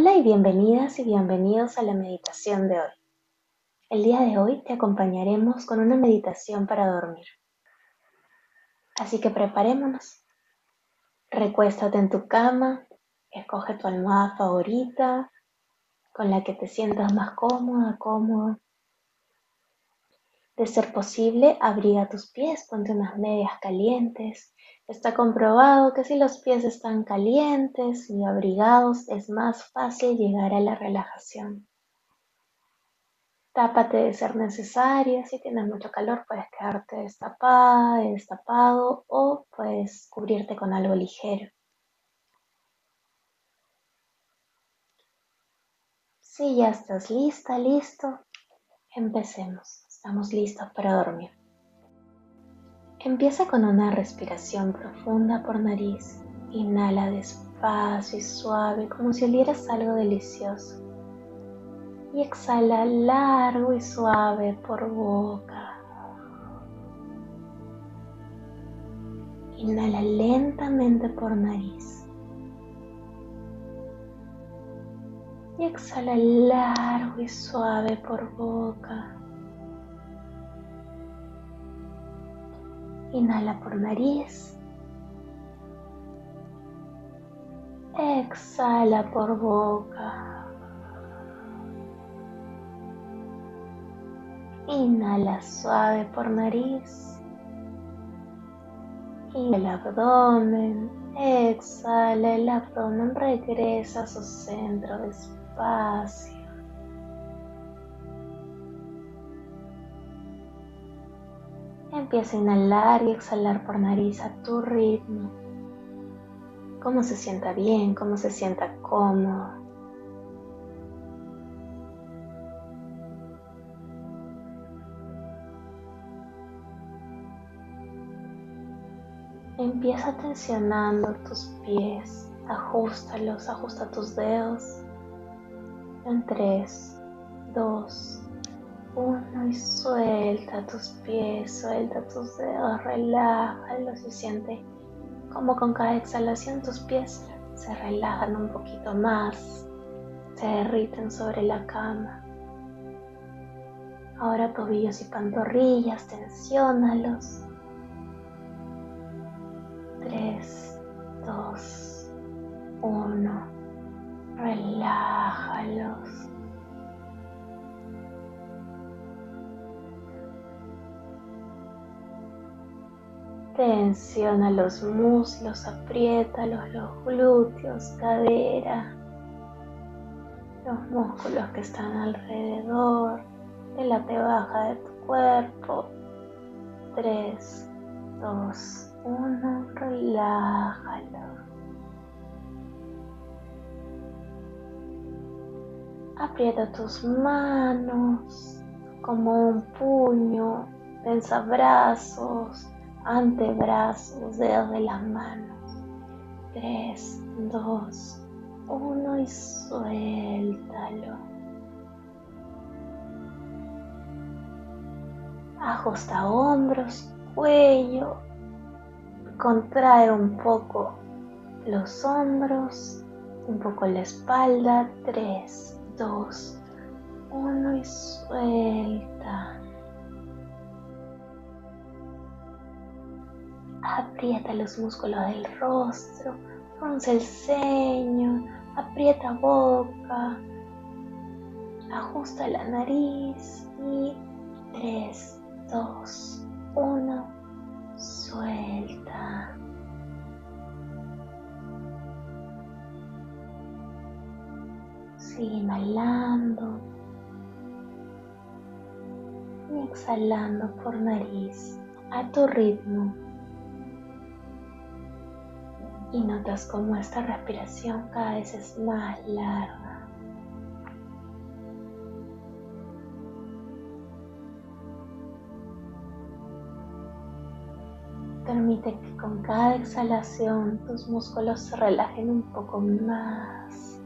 Hola y bienvenidas y bienvenidos a la meditación de hoy. El día de hoy te acompañaremos con una meditación para dormir. Así que preparémonos. Recuéstate en tu cama, escoge tu almohada favorita con la que te sientas más cómoda, cómodo. De ser posible, abriga tus pies, ponte unas medias calientes. Está comprobado que si los pies están calientes y abrigados es más fácil llegar a la relajación. Tápate de ser necesario. Si tienes mucho calor, puedes quedarte destapada, destapado o puedes cubrirte con algo ligero. Si ya estás lista, listo, empecemos. Estamos listos para dormir. Empieza con una respiración profunda por nariz. Inhala despacio y suave como si olieras algo delicioso. Y exhala largo y suave por boca. Inhala lentamente por nariz. Y exhala largo y suave por boca. Inhala por nariz. Exhala por boca. Inhala suave por nariz. Inhala el abdomen. Exhala el abdomen. Regresa a su centro despacio. Empieza a inhalar y exhalar por nariz a tu ritmo. Cómo se sienta bien, cómo se sienta cómodo. Empieza tensionando tus pies, ajustalos, ajusta tus dedos en 3, 2, uno y suelta tus pies, suelta tus dedos, relájalos y siente como con cada exhalación tus pies se relajan un poquito más, se derriten sobre la cama. Ahora tobillos y pantorrillas, tensiónalos. Tres, dos, uno. Relájalos. Tensiona los muslos, apriétalos, los glúteos, cadera, los músculos que están alrededor de la te baja de tu cuerpo. 3, 2, 1, relájalo. Aprieta tus manos como un puño, tensa brazos antebrazos, dedos de las manos. 3, 2, 1 y suéltalo. Ajusta hombros, cuello. Contrae un poco los hombros, un poco la espalda. 3, 2, 1 y suelta. Aprieta los músculos del rostro, frunce el ceño, aprieta boca, ajusta la nariz y 3, 2, 1, suelta. Sigue inhalando y exhalando por nariz a tu ritmo y notas cómo esta respiración cada vez es más larga. Permite que con cada exhalación tus músculos se relajen un poco más.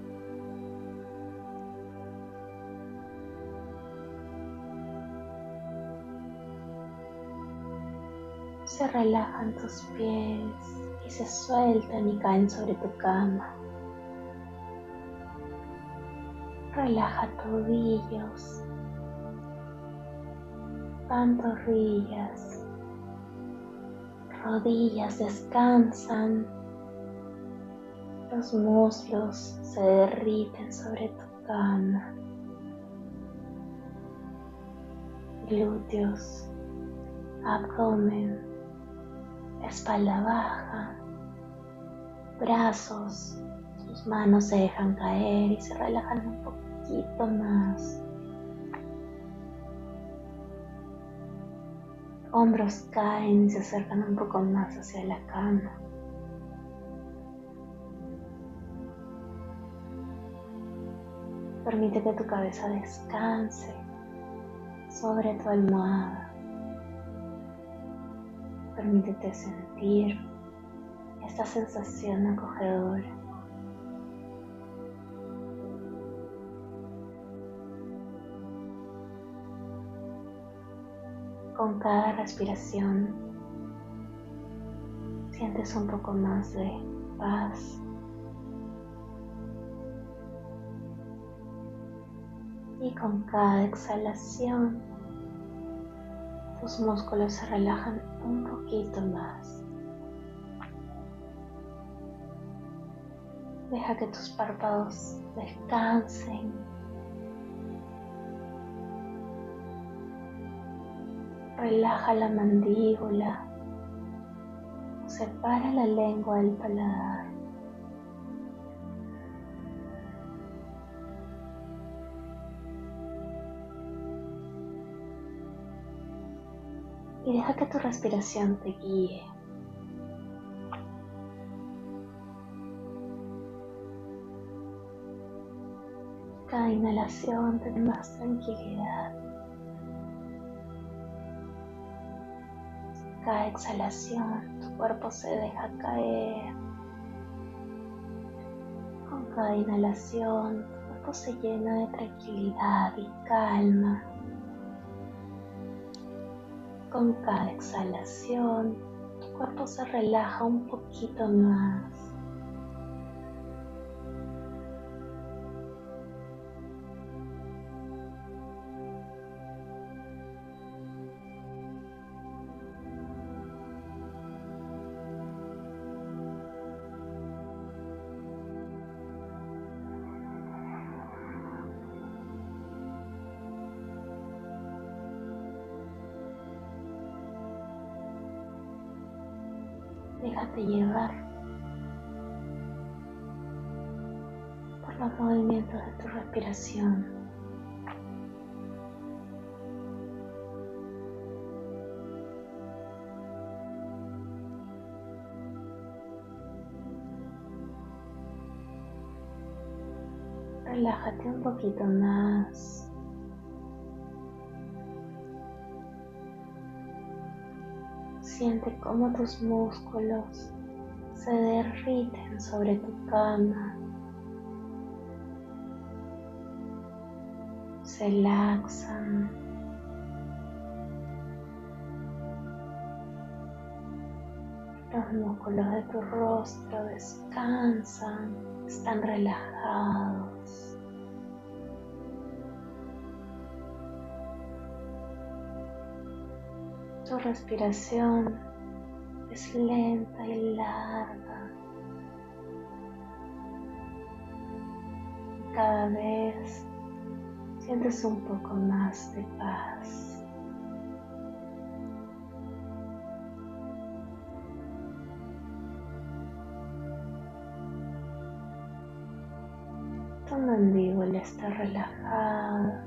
Se relajan tus pies se sueltan y caen sobre tu cama. relaja tobillos, pantorrillas, rodillas descansan, los muslos se derriten sobre tu cama, glúteos, abdomen, espalda baja, brazos, tus manos se dejan caer y se relajan un poquito más. Hombros caen y se acercan un poco más hacia la cama. Permite que tu cabeza descanse sobre tu almohada. Permítete sentir esta sensación acogedora. Con cada respiración sientes un poco más de paz. Y con cada exhalación tus músculos se relajan un poquito más. Deja que tus párpados descansen. Relaja la mandíbula. Separa la lengua del paladar. y deja que tu respiración te guíe. Inhalación te da más tranquilidad. Cada exhalación tu cuerpo se deja caer. Con cada inhalación tu cuerpo se llena de tranquilidad y calma. Con cada exhalación, tu cuerpo se relaja un poquito más. Déjate llevar por los movimientos de tu respiración. Relájate un poquito más. Siente cómo tus músculos se derriten sobre tu cama. Se laxan. Los músculos de tu rostro descansan, están relajados. Tu respiración es lenta y larga. Cada vez sientes un poco más de paz. Tu mandíbula está relajada.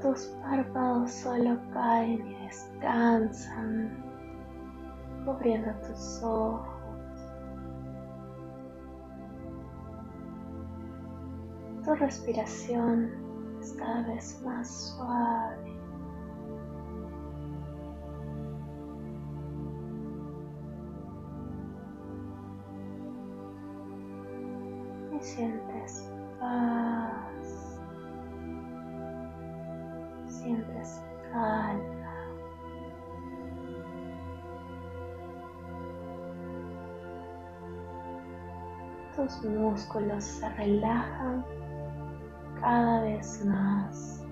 Tus párpados solo caen y descansan, cubriendo tus ojos. Tu respiración es cada vez más suave. Y sientes paz. Sientes calma. tus músculos se relajan cada vez más.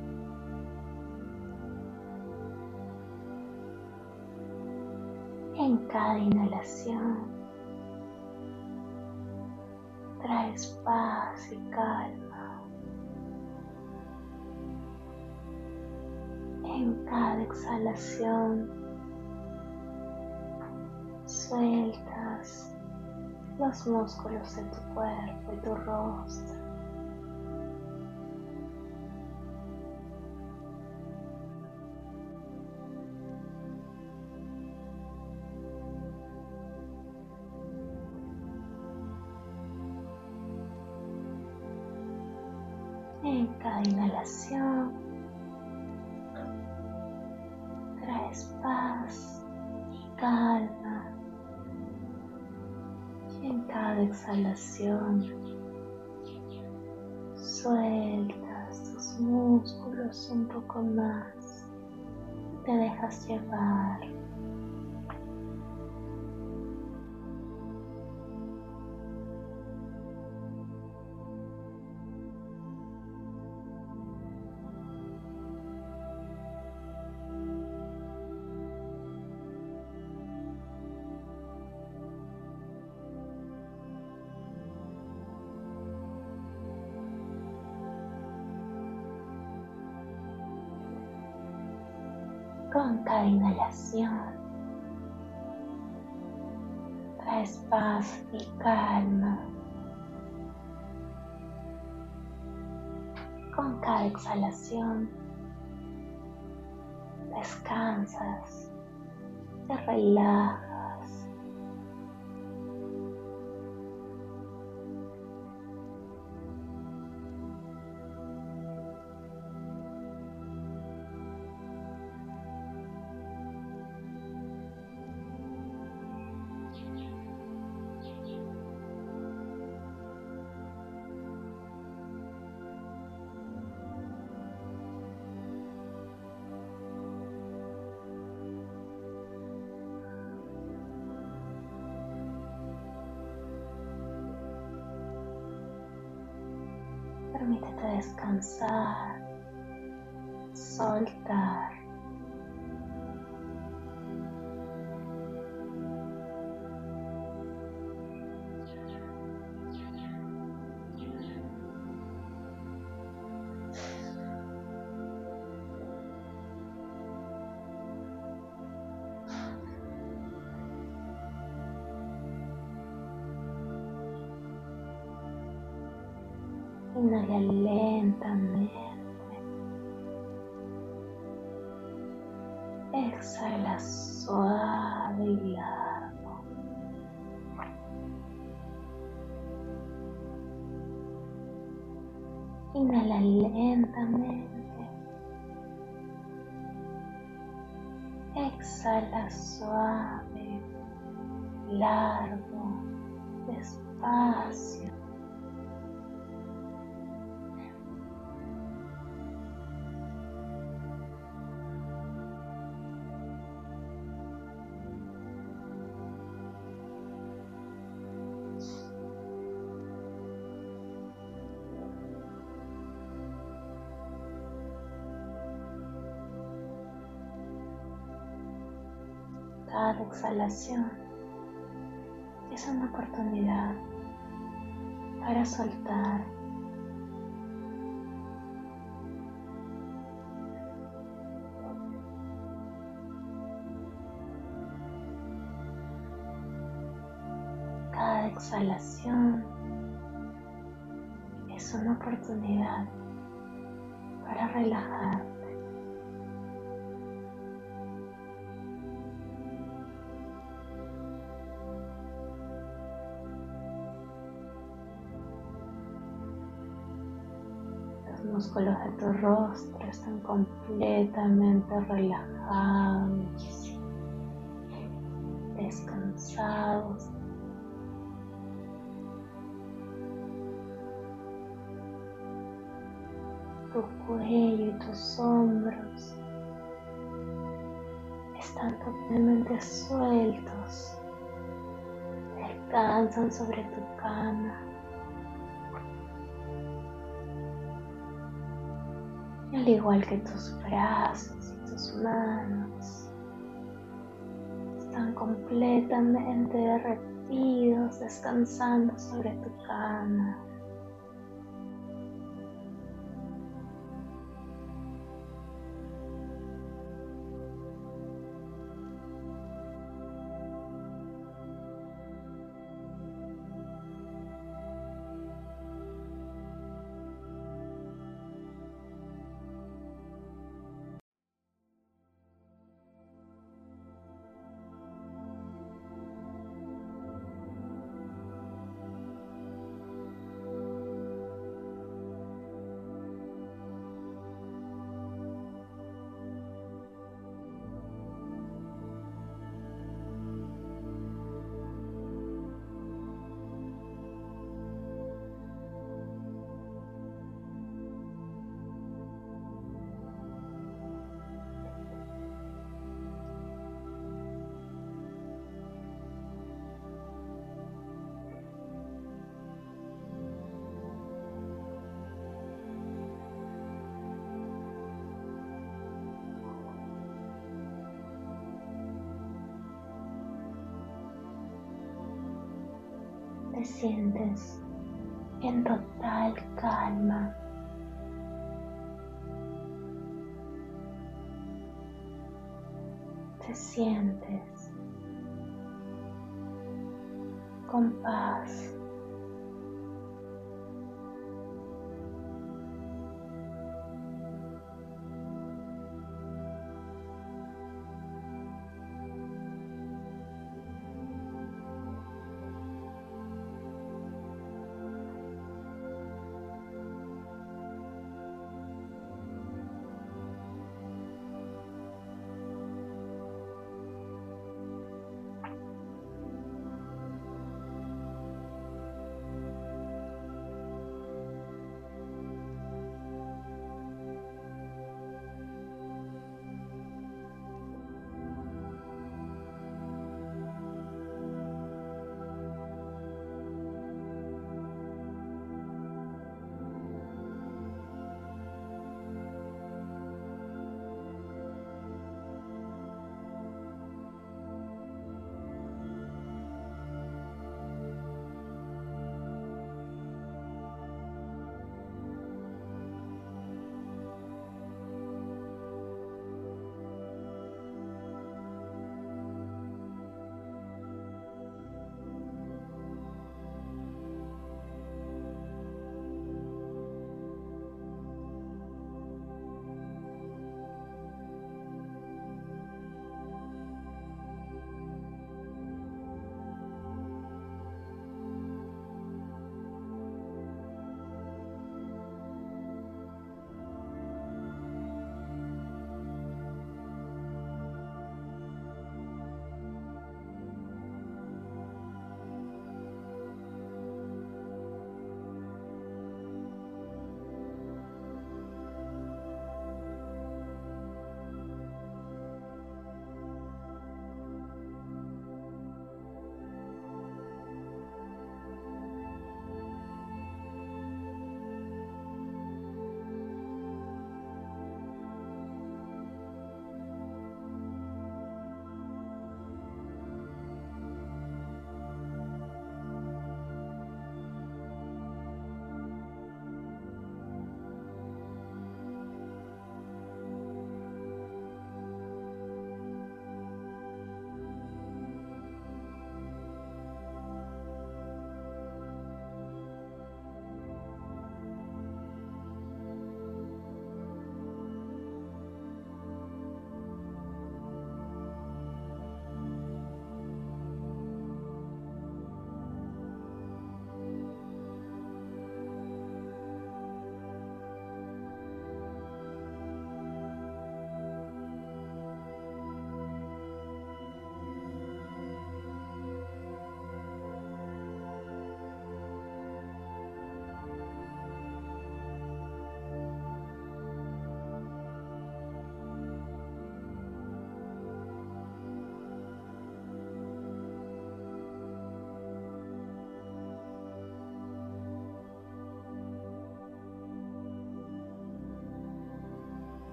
En cada inhalación traes paz y calma. Cada exhalación sueltas los músculos de tu cuerpo y tu rostro. En cada inhalación exhalación sueltas tus músculos un poco más te dejas llevar. Con cada inhalación. Traes paz y calma. Con cada exhalación descansas, te relajas. Descansar, soltar. Inhala lentamente. Exhala suave y largo. Inhala lentamente. Exhala suave, largo, despacio. Exhalación es una oportunidad para soltar. Cada exhalación es una oportunidad para relajar. Músculos de tu rostro están completamente relajados, descansados. Tu cuello y tus hombros están totalmente sueltos, descansan sobre tu cama al igual que tus brazos y tus manos, están completamente derretidos, descansando sobre tu cama. Te sientes en total calma. Te sientes con paz.